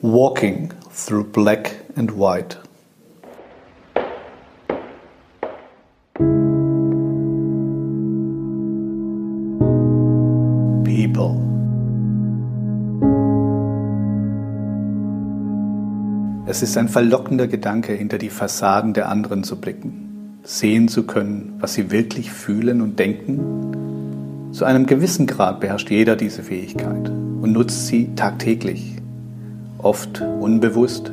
Walking through black and white. People. Es ist ein verlockender Gedanke, hinter die Fassaden der anderen zu blicken, sehen zu können, was sie wirklich fühlen und denken. Zu einem gewissen Grad beherrscht jeder diese Fähigkeit und nutzt sie tagtäglich, oft unbewusst.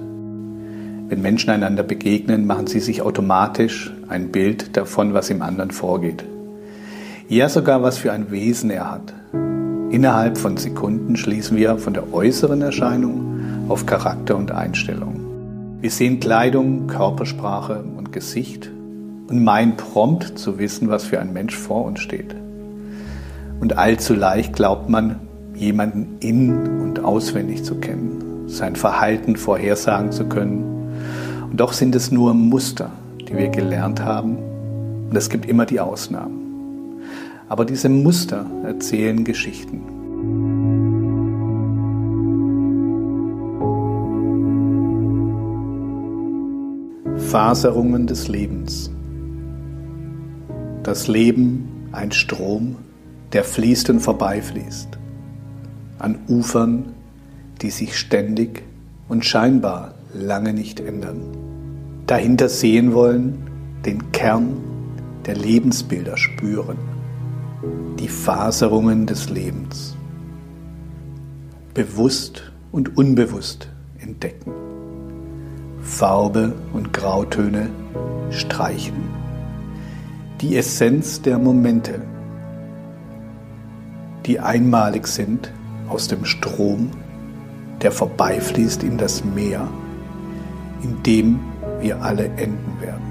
Wenn Menschen einander begegnen, machen sie sich automatisch ein Bild davon, was im anderen vorgeht. Ja, sogar was für ein Wesen er hat. Innerhalb von Sekunden schließen wir von der äußeren Erscheinung auf Charakter und Einstellung. Wir sehen Kleidung, Körpersprache und Gesicht und meinen prompt zu wissen, was für ein Mensch vor uns steht. Und allzu leicht glaubt man, jemanden in- und auswendig zu kennen, sein Verhalten vorhersagen zu können. Und doch sind es nur Muster, die wir gelernt haben. Und es gibt immer die Ausnahmen. Aber diese Muster erzählen Geschichten. Faserungen des Lebens. Das Leben ein Strom, der fließt und vorbeifließt an Ufern, die sich ständig und scheinbar lange nicht ändern. Dahinter sehen wollen, den Kern der Lebensbilder spüren, die Faserungen des Lebens, bewusst und unbewusst entdecken, Farbe und Grautöne streichen, die Essenz der Momente, die einmalig sind aus dem Strom, der vorbeifließt in das Meer, in dem wir alle enden werden.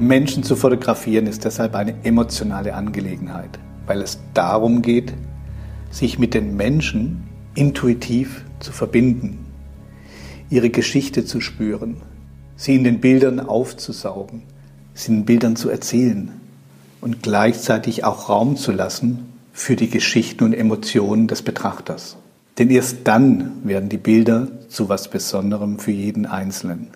Menschen zu fotografieren ist deshalb eine emotionale Angelegenheit, weil es darum geht, sich mit den Menschen intuitiv zu verbinden, ihre Geschichte zu spüren, sie in den Bildern aufzusaugen, sie in den Bildern zu erzählen und gleichzeitig auch Raum zu lassen für die Geschichten und Emotionen des Betrachters. Denn erst dann werden die Bilder zu was Besonderem für jeden Einzelnen.